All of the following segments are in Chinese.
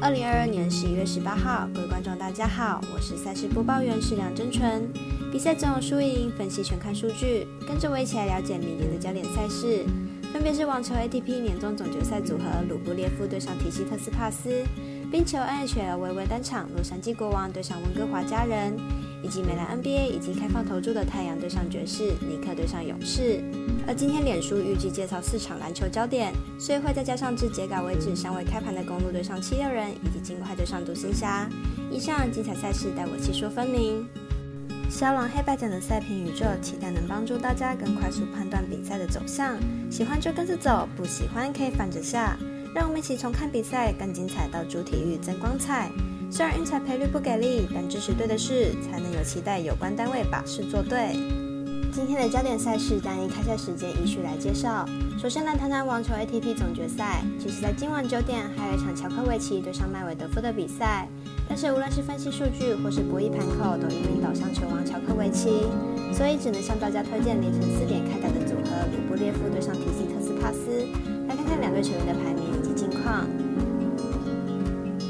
二零二二年十一月十八号，各位观众大家好，我是赛事播报员石梁真纯。比赛总有输赢，分析全看数据，跟着我一起来了解明年的焦点赛事，分别是网球 ATP 年终总决赛组合鲁布列夫对上提西特斯帕斯，冰球 NHL 微微单场洛杉矶国王对上温哥华家人，以及美兰 NBA 以及开放投注的太阳对上爵士，尼克对上勇士。而今天脸书预计介绍四场篮球焦点，所以会再加上至截稿为止尚未开盘的公路对上七六人，以及金块对上独行侠。以上精彩赛事带我细说分明。小狼黑白奖的赛评宇宙，期待能帮助大家更快速判断比赛的走向。喜欢就跟着走，不喜欢可以反着下。让我们一起从看比赛，更精彩到主体育增光彩。虽然运彩赔率不给力，但支持对的事，才能有期待有关单位把事做对。今天的焦点赛事将以开赛时间依序来介绍。首先来谈谈网球 ATP 总决赛。其实，在今晚九点还有一场乔科维奇对上麦韦德夫的比赛，但是无论是分析数据或是博弈盘口，都一面倒向球王乔科维奇，所以只能向大家推荐凌晨四点开打的组合鲁布列夫对上提西特斯帕斯，来看看两队球员的排名以及近况。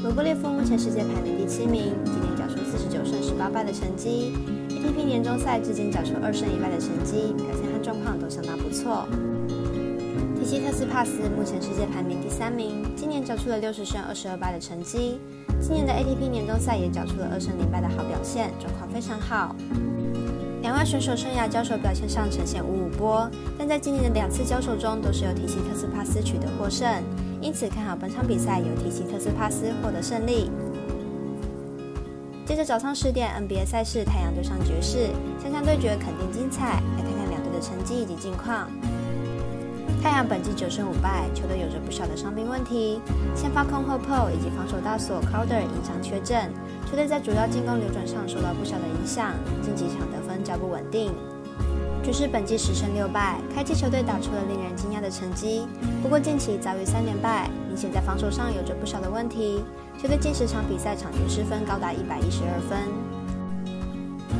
鲁布列夫目前世界排名第七名，今年缴出四十九胜十八败的成绩。ATP 年终赛至今缴出二胜一败的成绩，表现和状况都相当不错。提西特斯帕斯目前世界排名第三名，今年缴出了六十胜二十二败的成绩。今年的 ATP 年终赛也缴出了二胜零败的好表现，状况非常好。两位选手生涯交手表现上呈现五五波，但在今年的两次交手中都是由提西特斯帕斯取得获胜，因此看好本场比赛由提西特斯帕斯获得胜利。接着早上十点，NBA 赛事太阳对上爵士，强强对决肯定精彩。来看看两队的成绩以及近况。太阳本季九胜五败，球队有着不小的伤病问题，先发控后 PO 以及防守大锁 Crowder 因伤缺阵，球队在主要进攻流转上受到不小的影响，近几场得分较不稳定。爵士本季十胜六败，开季球队打出了令人惊讶的成绩，不过近期遭遇三连败，明显在防守上有着不少的问题。球队近十场比赛场均失分高达一百一十二分，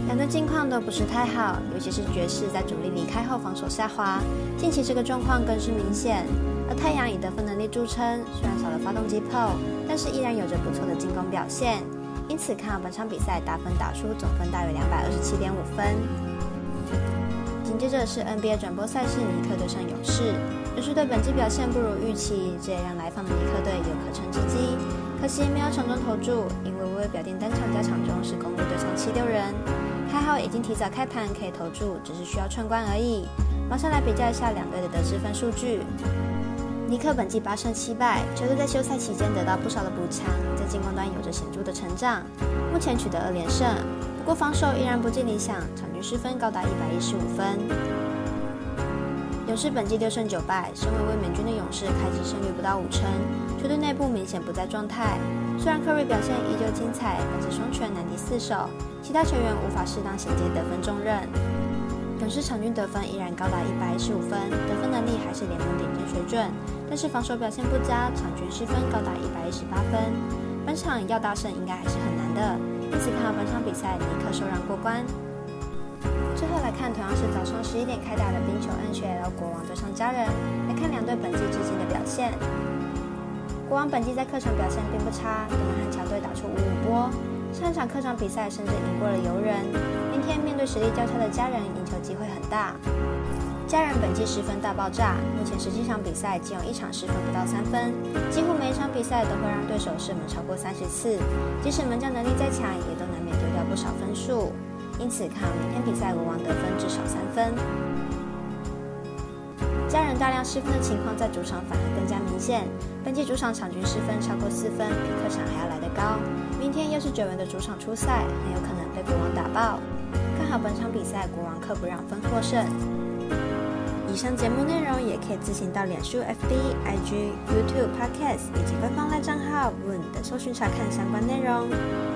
两队近况都不是太好，尤其是爵士在主力离开后防守下滑，近期这个状况更是明显。而太阳以得分能力著称，虽然少了发动机 PO，但是依然有着不错的进攻表现，因此看好本场比赛打分打出总分大约两百二十七点五分。紧接着是 NBA 转播赛事，尼克对上勇士，勇士队本季表现不如预期，这也让来访的尼克队有可乘之机。可惜没有场中投注，因为微微表定单场加场中是公路对上七六人，还好已经提早开盘可以投注，只是需要串关而已。马上来比较一下两队的得失分数据。尼克本季八胜七败，球队在休赛期间得到不少的补强，在进攻端有着显著的成长，目前取得二连胜，不过防守依然不尽理想，场均失分高达一百一十五分。勇士本季六胜九败，身为卫冕军的勇士开局胜率不到五成。球队内部明显不在状态，虽然科瑞表现依旧精彩，但是双拳难敌四手，其他球员无法适当衔接得分重任。勇士场均得分依然高达一百一十五分，得分能力还是联盟顶尖水准，但是防守表现不佳，场均失分高达一百一十八分。本场要大胜应该还是很难的，因此看好本场比赛尼克受让过关。最后来看同样是早上十一点开打的冰球 NHL 国王对上家人，来看两队本季至今的表现。国王本季在客场表现并不差，都能和强队打出五五波。上一场客场比赛甚至赢过了游人。明天面对实力较差的家人，赢球机会很大。家人本季十分大爆炸，目前十七场比赛仅有一场失分不到三分，几乎比赛都会让对手射门超过三十次。即使门将能力再强，也都难免丢掉不少分数。因此看明天比赛国王得分至少三分。家人大量失分的情况在主场反而更加明显。本季主场场均失分超过四分，比客场还要来得高。明天又是九人的主场出赛，很有可能被国王打爆。看好本场比赛，国王克不让分获胜。以上节目内容也可以自行到脸书、FB、IG、YouTube、Podcast 以及官方赖账号 Woon 等搜寻查看相关内容。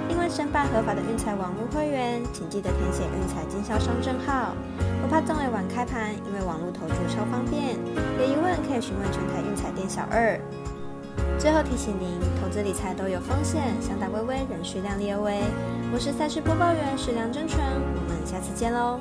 另外，申办合法的运彩网络会员，请记得填写运彩经销商证号。不怕中尾晚开盘，因为网络投注超方便。有疑问可以询问全台运彩店小二。最后提醒您，投资理财都有风险，想打微微，仍需量力而为。我是赛事播报员石梁真纯，我们下次见喽。